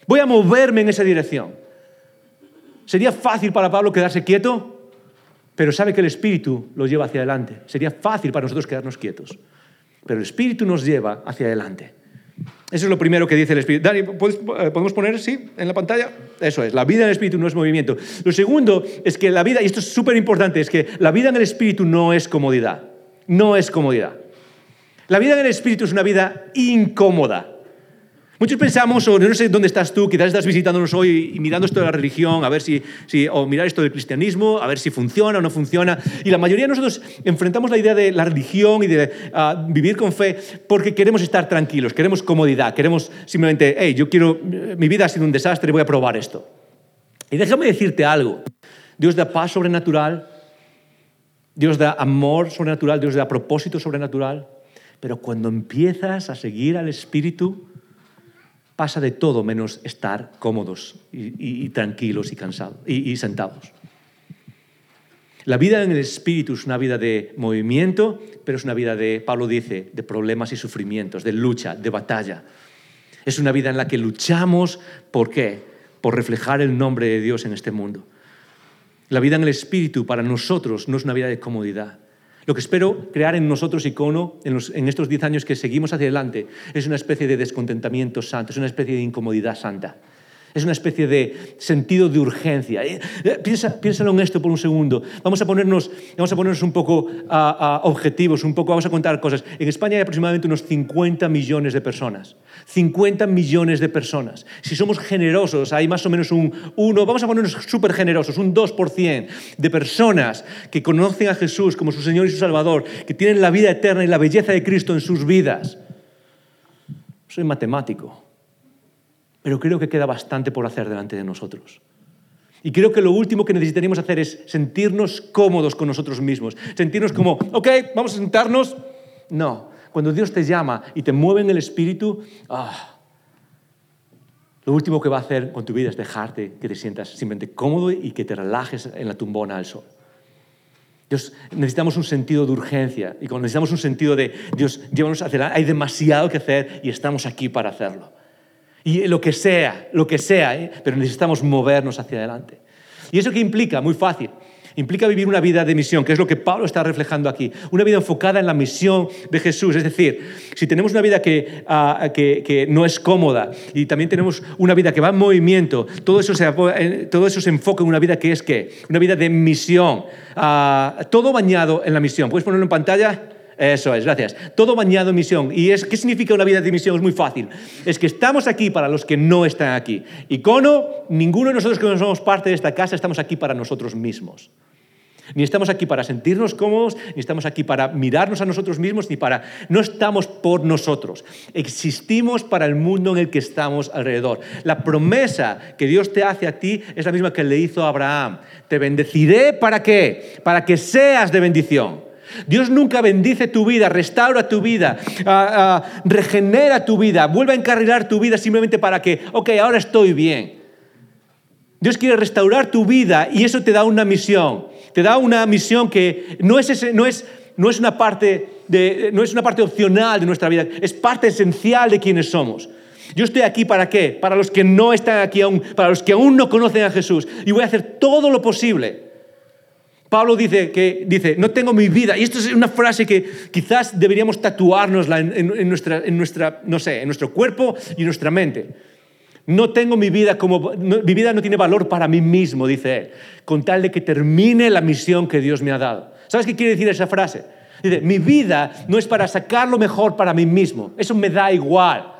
Voy a moverme en esa dirección. Sería fácil para Pablo quedarse quieto, pero sabe que el Espíritu lo lleva hacia adelante. Sería fácil para nosotros quedarnos quietos, pero el Espíritu nos lleva hacia adelante. Eso es lo primero que dice el Espíritu. Dani, eh, ¿podemos poner, sí, en la pantalla? Eso es, la vida en el Espíritu no es movimiento. Lo segundo es que la vida, y esto es súper importante, es que la vida en el Espíritu no es comodidad. No es comodidad. La vida en el Espíritu es una vida incómoda. Muchos pensamos, o no sé dónde estás tú, quizás estás visitándonos hoy y mirando esto de la religión, a ver si, si, o mirar esto del cristianismo, a ver si funciona o no funciona. Y la mayoría de nosotros enfrentamos la idea de la religión y de ah, vivir con fe porque queremos estar tranquilos, queremos comodidad, queremos simplemente, hey, yo quiero, mi vida ha sido un desastre, voy a probar esto. Y déjame decirte algo, Dios da paz sobrenatural, Dios da amor sobrenatural, Dios da propósito sobrenatural, pero cuando empiezas a seguir al Espíritu, pasa de todo menos estar cómodos y, tranquilos y cansados y, sentados. La vida en el espíritu es una vida de movimiento, pero es una vida de, Pablo dice, de problemas y sufrimientos, de lucha, de batalla. Es una vida en la que luchamos, ¿por qué? Por reflejar el nombre de Dios en este mundo. La vida en el espíritu para nosotros no es una vida de comodidad, lo que espero crear en nosotros, icono, en, en estos diez años que seguimos hacia adelante, es una especie de descontentamiento santo, es una especie de incomodidad santa. Es una especie de sentido de urgencia. Eh, eh, piensa, piénsalo en esto por un segundo. Vamos a ponernos, vamos a ponernos un poco a, objetivos, un poco, vamos a contar cosas. En España hay aproximadamente unos 50 millones de personas. 50 millones de personas. Si somos generosos, hay más o menos un 1, vamos a ponernos súper generosos, un 2% de personas que conocen a Jesús como su Señor y su Salvador, que tienen la vida eterna y la belleza de Cristo en sus vidas. Soy matemático pero creo que queda bastante por hacer delante de nosotros. Y creo que lo último que necesitaríamos hacer es sentirnos cómodos con nosotros mismos, sentirnos como, ok, vamos a sentarnos. No, cuando Dios te llama y te mueve en el espíritu, ah, lo último que va a hacer con tu vida es dejarte que te sientas simplemente cómodo y que te relajes en la tumbona al sol. Dios, necesitamos un sentido de urgencia y cuando necesitamos un sentido de Dios, llévanos hacia hay demasiado que hacer y estamos aquí para hacerlo y lo que sea, lo que sea, ¿eh? pero necesitamos movernos hacia adelante. ¿Y eso qué implica? Muy fácil. Implica vivir una vida de misión, que es lo que Pablo está reflejando aquí. Una vida enfocada en la misión de Jesús. Es decir, si tenemos una vida que, ah, que, no es cómoda y también tenemos una vida que va en movimiento, todo eso se, eh, todo eso se enfoca en una vida que es qué? Una vida de misión. Ah, todo bañado en la misión. ¿Puedes ponerlo en pantalla? Eso es, gracias. Todo bañado en misión. ¿Y es, qué significa una vida de misión? Es muy fácil. Es que estamos aquí para los que no están aquí. Icono, ninguno de nosotros que no somos parte de esta casa estamos aquí para nosotros mismos. Ni estamos aquí para sentirnos cómodos, ni estamos aquí para mirarnos a nosotros mismos, ni para... No estamos por nosotros. Existimos para el mundo en el que estamos alrededor. La promesa que Dios te hace a ti es la misma que le hizo a Abraham. Te bendeciré para qué? Para que seas de bendición. Dios nunca bendice tu vida, restaura tu vida, ah, ah, regenera tu vida, vuelve a encarrilar tu vida simplemente para que, ok, ahora estoy bien. Dios quiere restaurar tu vida y eso te da una misión. Te da una misión que no es, no es, no es, una, parte de, no es una parte opcional de nuestra vida, es parte esencial de quienes somos. Yo estoy aquí para qué? Para los que no están aquí aún, para los que aún no conocen a Jesús. Y voy a hacer todo lo posible Pablo dice que dice, no tengo mi vida. Y esto es una frase que quizás deberíamos tatuárnosla en, nuestra, en, nuestra, no sé, en nuestro cuerpo y en nuestra mente. No tengo mi vida como, mi vida no tiene valor para mí mismo, dice él, con tal de que termine la misión que Dios me ha dado. ¿Sabes qué quiere decir esa frase? Dice, mi vida no es para sacar lo mejor para mí mismo, eso me da igual.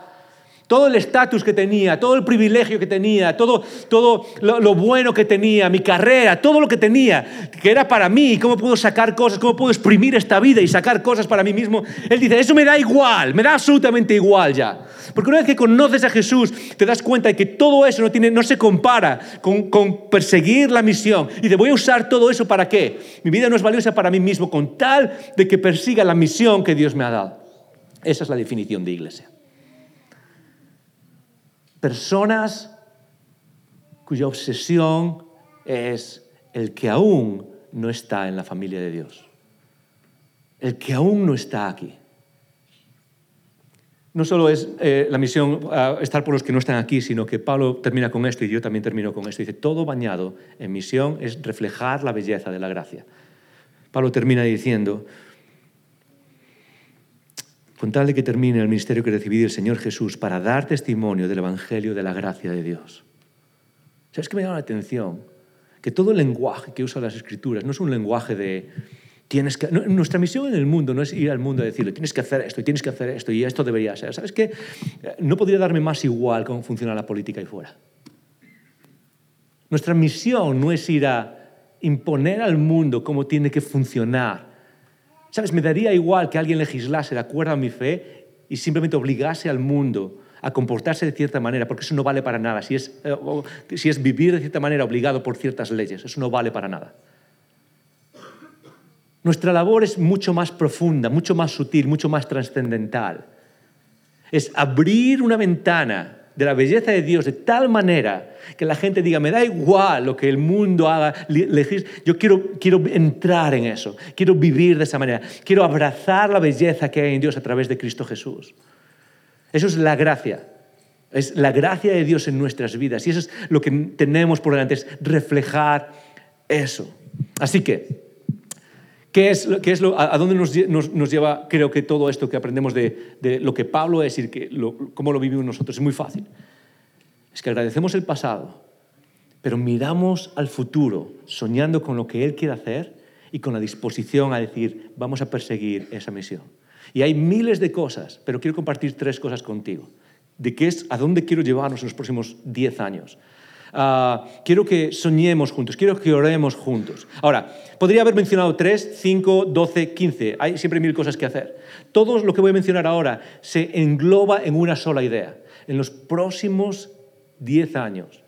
Todo el estatus que tenía, todo el privilegio que tenía, todo, todo lo, bueno que tenía, mi carrera, todo lo que tenía, que era para mí, cómo puedo sacar cosas, cómo puedo exprimir esta vida y sacar cosas para mí mismo. Él dice, eso me da igual, me da absolutamente igual ya. Porque una vez que conoces a Jesús, te das cuenta de que todo eso no, tiene, no se compara con, con perseguir la misión. Y te voy a usar todo eso para qué? Mi vida no es valiosa para mí mismo, con tal de que persiga la misión que Dios me ha dado. Esa es la definición de iglesia personas cuya obsesión es el que aún no está en la familia de Dios, el que aún no está aquí. No solo es eh, la misión ah, estar por los que no están aquí, sino que Pablo termina con esto y yo también termino con esto. Dice, todo bañado en misión es reflejar la belleza de la gracia. Pablo termina diciendo, con tal de que termine el ministerio que recibí del Señor Jesús para dar testimonio del Evangelio de la gracia de Dios. ¿Sabes qué me llama la atención? Que todo el lenguaje que usan las Escrituras no es un lenguaje de... Tienes que, nuestra misión en el mundo no es ir al mundo a decirle, tienes que hacer esto y tienes que hacer esto y esto debería ser. ¿Sabes qué? No podría darme más igual cómo funciona la política ahí fuera. Nuestra misión no es ir a imponer al mundo cómo tiene que funcionar ¿Sabes? Me daría igual que alguien legislase de acuerdo a mi fe y simplemente obligase al mundo a comportarse de cierta manera, porque eso no vale para nada. Si es, eh, si es vivir de cierta manera obligado por ciertas leyes, eso no vale para nada. Nuestra labor es mucho más profunda, mucho más sutil, mucho más trascendental. Es abrir una ventana de la belleza de Dios de tal manera que la gente diga, me da igual lo que el mundo haga, yo quiero, quiero entrar en eso, quiero vivir de esa manera, quiero abrazar la belleza que hay en Dios a través de Cristo Jesús. Eso es la gracia, es la gracia de Dios en nuestras vidas. Y eso es lo que tenemos por delante, es reflejar eso. Así que, ¿Qué es, qué es lo, a, dónde nos, nos, lleva, creo que todo esto que aprendemos de, de lo que Pablo es y que cómo lo vivimos nosotros? Es muy fácil. Es que agradecemos el pasado, pero miramos al futuro, soñando con lo que Él quiere hacer y con la disposición a decir, vamos a perseguir esa misión. Y hay miles de cosas, pero quiero compartir tres cosas contigo. De qué es, a dónde quiero llevarnos en los próximos diez años. Ah, quiero que soñemos juntos, quiero que oremos juntos. Ahora, podría haber mencionado 3, 5, 12, 15. Hay siempre mil cosas que hacer. Todo lo que voy a mencionar ahora se engloba en una sola idea. En los próximos 10 años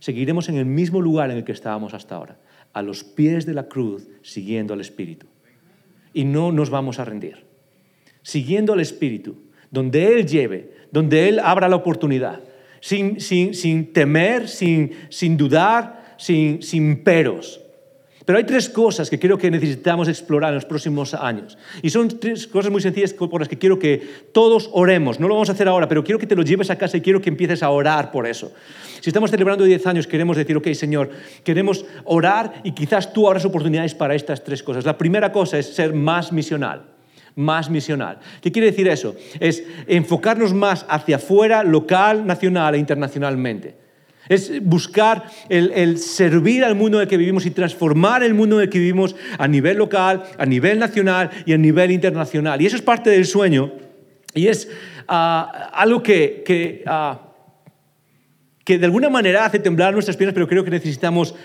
seguiremos en el mismo lugar en el que estábamos hasta ahora, a los pies de la cruz, siguiendo al Espíritu. Y no nos vamos a rendir. Siguiendo al Espíritu, donde Él lleve, donde Él abra la oportunidad sin, temer, sin, dudar, sin, sin peros. Pero hay tres cosas que creo que necesitamos explorar en los próximos años. Y son tres cosas muy sencillas por las que quiero que todos oremos. No lo vamos a hacer ahora, pero quiero que te lo lleves a casa y quiero que empieces a orar por eso. Si estamos celebrando 10 años, queremos decir, ok, Señor, queremos orar y quizás tú abras oportunidades para estas tres cosas. La primera cosa es ser más misional más misional. ¿Qué quiere decir eso? Es enfocarnos más hacia afuera, local, nacional e internacionalmente. Es buscar el, servir al mundo en el que vivimos y transformar el mundo en el que vivimos a nivel local, a nivel nacional y a nivel internacional. Y eso es parte del sueño y es uh, algo que, que, uh, que de alguna manera hace temblar nuestras piernas, pero creo que necesitamos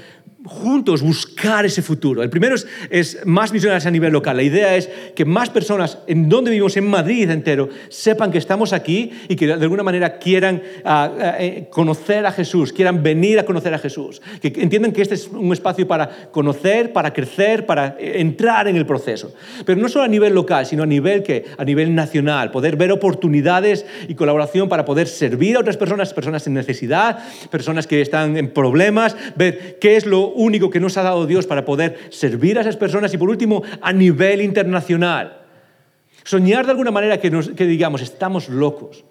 juntos buscar ese futuro. El primero es, más misioneros a nivel local. La idea es que más personas en donde vivimos, en Madrid entero, sepan que estamos aquí y que de alguna manera quieran uh, uh, conocer a Jesús, quieran venir a conocer a Jesús, que entiendan que este es un espacio para conocer, para crecer, para entrar en el proceso. Pero no solo a nivel local, sino a nivel, que, a nivel nacional, poder ver oportunidades y colaboración para poder servir a otras personas, personas en necesidad, personas que están en problemas, ver qué es lo único que nos ha dado Dios para poder servir a esas personas y por último a nivel internacional. Soñar de alguna manera que, nos, que digamos, estamos locos.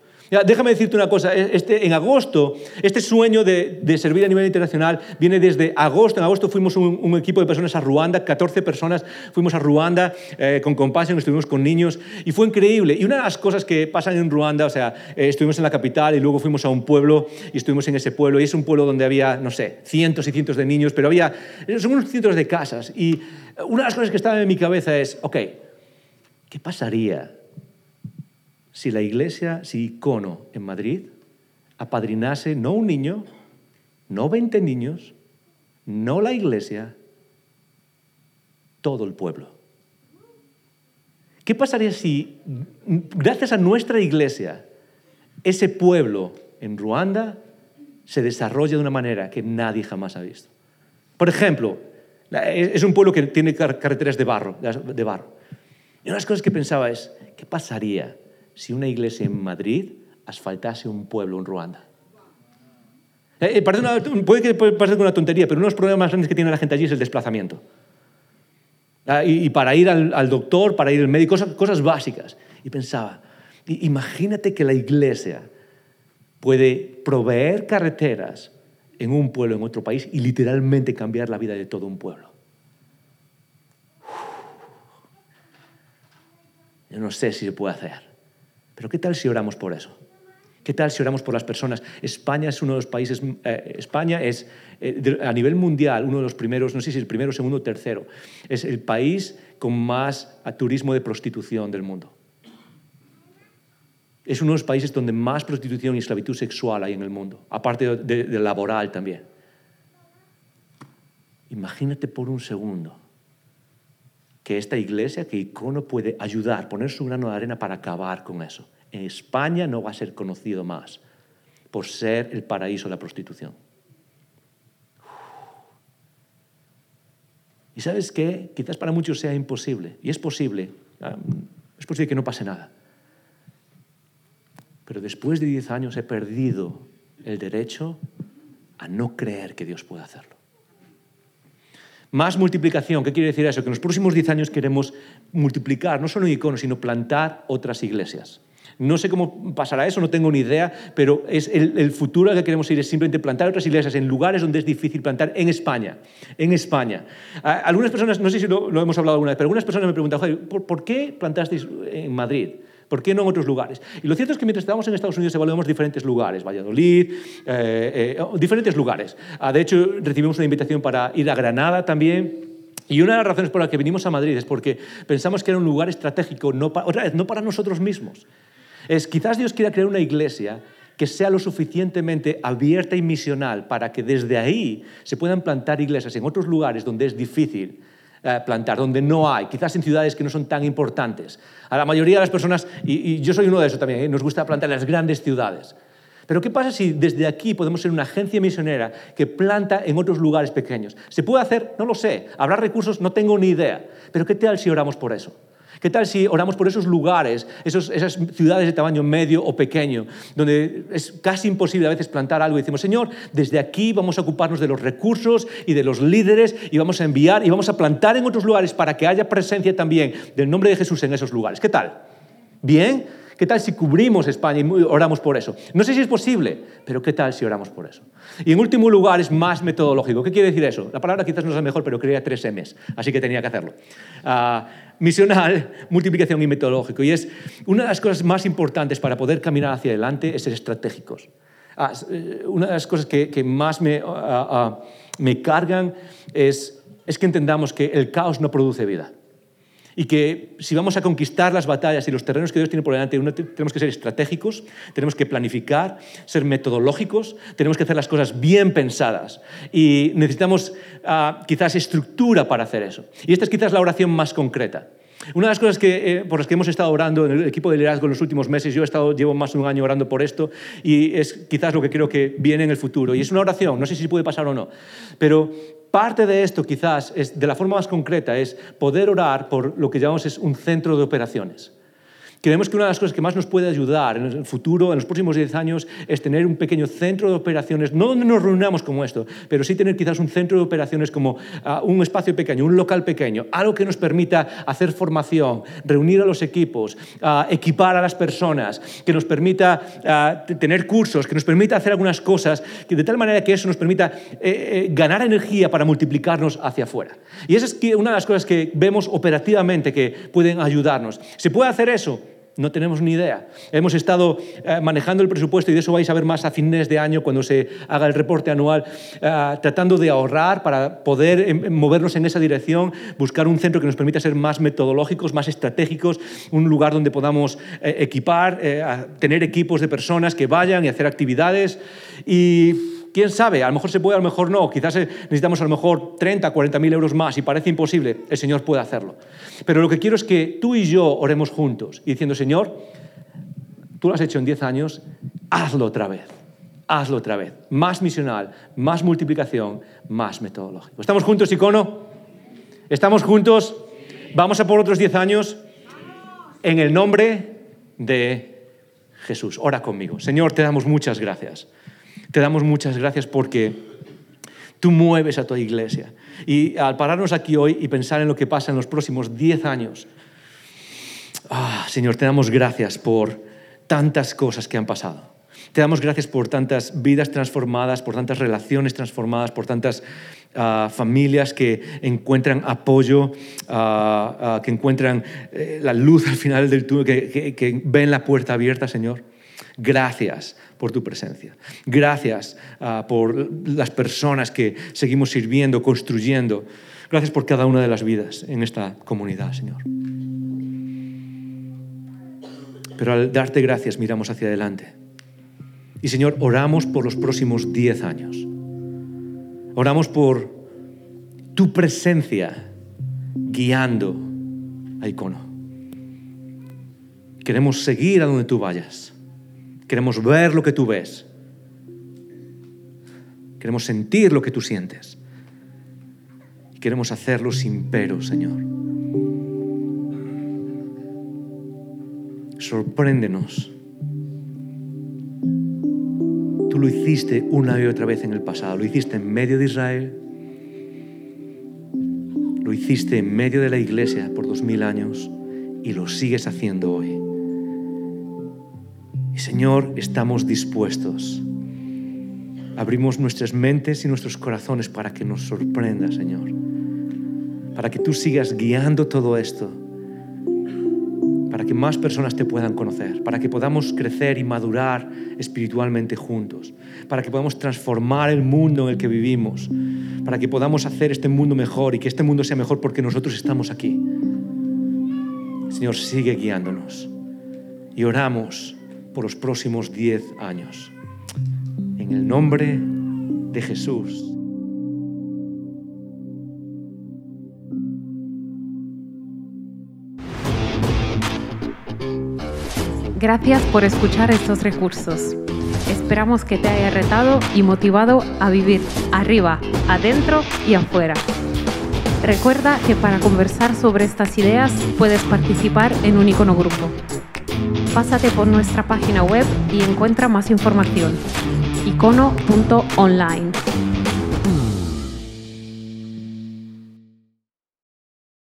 Déjame decirte una cosa, este, en agosto, este sueño de, servir a nivel internacional viene desde agosto. En agosto fuimos un, un equipo de personas a Ruanda, 14 personas fuimos a Ruanda eh, con Compassion, estuvimos con niños y fue increíble. Y una de las cosas que pasan en Ruanda, o sea, eh, estuvimos en la capital y luego fuimos a un pueblo y estuvimos en ese pueblo y es un pueblo donde había, no sé, cientos y cientos de niños, pero había, son unos cientos de casas. Y una de las cosas que estaba en mi cabeza es, ok, ¿qué pasaría si la iglesia, si Icono en Madrid apadrinase no un niño, no 20 niños, no la iglesia, todo el pueblo. ¿Qué pasaría si, gracias a nuestra iglesia, ese pueblo en Ruanda se desarrolla de una manera que nadie jamás ha visto? Por ejemplo, es un pueblo que tiene carreteras de barro, de barro. Y una de las cosas que pensaba es, ¿qué pasaría si una iglesia en Madrid asfaltase un pueblo en Ruanda. Eh, eh una, puede que parezca una tontería, pero uno de los problemas más grandes que tiene la gente allí es el desplazamiento. Ah, y, y, para ir al, al, doctor, para ir al médico, cosas, cosas básicas. Y pensaba, imagínate que la iglesia puede proveer carreteras en un pueblo, en otro país, y literalmente cambiar la vida de todo un pueblo. Yo no sé si se puede hacer. Pero ¿qué tal si oramos por eso? ¿Qué tal si oramos por las personas? España es uno de los países, eh, España es eh, de, a nivel mundial uno de los primeros, no sé si el primero, segundo tercero, es el país con más turismo de prostitución del mundo. Es uno de los países donde más prostitución y esclavitud sexual hay en el mundo, aparte de, de laboral también. Imagínate por un segundo que esta iglesia, que Icono puede ayudar, poner su grano de arena para acabar con eso. En España no va a ser conocido más por ser el paraíso de la prostitución. Y sabes qué? Quizás para muchos sea imposible, y es posible, es posible que no pase nada. Pero después de 10 años he perdido el derecho a no creer que Dios pueda hacerlo. Más multiplicación, ¿qué quiere decir eso? Que en los próximos 10 años queremos multiplicar, no solo un icono, sino plantar otras iglesias. No sé cómo pasará eso, no tengo ni idea, pero es el, futuro al que queremos ir es simplemente plantar otras iglesias en lugares donde es difícil plantar en España. En España. Algunas personas, no sé si lo, lo hemos hablado alguna vez, pero algunas personas me preguntan, ¿por, ¿por qué plantasteis en Madrid? ¿Por qué no en otros lugares? Y lo cierto es que mientras estábamos en Estados Unidos evaluamos diferentes lugares, Valladolid, eh, eh, diferentes lugares. Ah, de hecho, recibimos una invitación para ir a Granada también. Y una de las razones por las que vinimos a Madrid es porque pensamos que era un lugar estratégico, no para, otra vez, no para nosotros mismos. Es quizás Dios quiera crear una iglesia que sea lo suficientemente abierta y misional para que desde ahí se puedan plantar iglesias en otros lugares donde es difícil plantar, donde no hay, quizás en ciudades que no son tan importantes. A la mayoría de las personas, y, y yo soy uno de esos también, ¿eh? nos gusta plantar en las grandes ciudades. Pero ¿qué pasa si desde aquí podemos ser una agencia misionera que planta en otros lugares pequeños? ¿Se puede hacer? No lo sé. ¿Habrá recursos? No tengo ni idea. Pero ¿qué tal si oramos por eso? ¿Qué tal si oramos por esos lugares, esos, esas ciudades de tamaño medio o pequeño, donde es casi imposible a veces plantar algo y decimos, Señor, desde aquí vamos a ocuparnos de los recursos y de los líderes y vamos a enviar y vamos a plantar en otros lugares para que haya presencia también del nombre de Jesús en esos lugares? ¿Qué tal? ¿Bien? ¿Qué tal si cubrimos España y oramos por eso? No sé si es posible, pero ¿qué tal si oramos por eso? Y en último lugar es más metodológico. ¿Qué quiere decir eso? La palabra quizás no es la mejor, pero quería tres M's, así que tenía que hacerlo. Uh, misional, multiplicación y metodológico. Y es una de las cosas más importantes para poder caminar hacia adelante es ser estratégicos. Ah, eh, una de las cosas que, más me, ah, ah, me cargan es, es que entendamos que el caos no produce vida. Y que si vamos a conquistar las batallas y los terrenos que Dios tiene por delante, tenemos que ser estratégicos, tenemos que planificar, ser metodológicos, tenemos que hacer las cosas bien pensadas. Y necesitamos quizás estructura para hacer eso. Y esta es quizás la oración más concreta. Una de las cosas que, eh, por las que hemos estado orando en el equipo de liderazgo en los últimos meses, yo he estado, llevo más de un año orando por esto y es quizás lo que creo que viene en el futuro. Y es una oración, no sé si puede pasar o no, pero parte de esto quizás, es, de la forma más concreta, es poder orar por lo que llamamos es un centro de operaciones. Creemos que una de las cosas que más nos puede ayudar en el futuro, en los próximos 10 años, es tener un pequeño centro de operaciones, no donde nos reunamos como esto, pero sí tener quizás un centro de operaciones como ah, un espacio pequeño, un local pequeño, algo que nos permita hacer formación, reunir a los equipos, ah, equipar a las personas, que nos permita ah, tener cursos, que nos permita hacer algunas cosas, que de tal manera que eso nos permita eh, eh, ganar energía para multiplicarnos hacia afuera. Y esa es una de las cosas que vemos operativamente que pueden ayudarnos. ¿Se puede hacer eso? No tenemos ni idea. Hemos estado eh, manejando el presupuesto y de eso vais a ver más a fines de año cuando se haga el reporte anual, eh, tratando de ahorrar para poder em, em, movernos en esa dirección, buscar un centro que nos permita ser más metodológicos, más estratégicos, un lugar donde podamos eh, equipar, tener equipos de personas que vayan y hacer actividades. Y quién sabe, a lo mejor se puede, a lo mejor no, quizás necesitamos a lo mejor 30, 40 mil euros más y parece imposible, el Señor puede hacerlo. Pero lo que quiero es que tú y yo oremos juntos y diciendo, Señor, tú lo has hecho en 10 años, hazlo otra vez, hazlo otra vez. Más misional, más multiplicación, más metodológico. ¿Estamos juntos, Icono? ¿Estamos juntos? ¿Vamos a por otros 10 años? En el nombre de Jesús. Ora conmigo. Señor, te damos muchas gracias. Te damos muchas gracias porque tú mueves a tu iglesia. Y al pararnos aquí hoy y pensar en lo que pasa en los próximos 10 años, ah, Señor, te damos gracias por tantas cosas que han pasado. Te damos gracias por tantas vidas transformadas, por tantas relaciones transformadas, por tantas ah, familias que encuentran apoyo, ah, que encuentran eh, la luz al final del túnel, que ven la puerta abierta, Señor. Gracias por tu presencia. Gracias ah, por las personas que seguimos sirviendo, construyendo. Gracias por cada una de las vidas en esta comunidad, Señor. Pero al darte gracias miramos hacia adelante. Y Señor, oramos por los próximos diez años. Oramos por tu presencia guiando a Icono. Queremos seguir a donde tú vayas. Queremos ver lo que tú ves. Queremos sentir lo que tú sientes. Queremos hacerlo sin pero, Señor. Sorpréndenos. Tú lo hiciste una y otra vez en el pasado. Lo hiciste en medio de Israel. Lo hiciste en medio de la iglesia por dos mil años y lo sigues haciendo hoy. Señor, estamos dispuestos. Abrimos nuestras mentes y nuestros corazones para que nos sorprenda, Señor. Para que tú sigas guiando todo esto. Para que más personas te puedan conocer. Para que podamos crecer y madurar espiritualmente juntos. Para que podamos transformar el mundo en el que vivimos. Para que podamos hacer este mundo mejor y que este mundo sea mejor porque nosotros estamos aquí. Señor, sigue guiándonos. Y oramos por los próximos 10 años. En el nombre de Jesús. Gracias por escuchar estos recursos. Esperamos que te haya retado y motivado a vivir arriba, adentro y afuera. Recuerda que para conversar sobre estas ideas puedes participar en un icono grupo. Pásate por nuestra página web y encuentra más información. icono.online.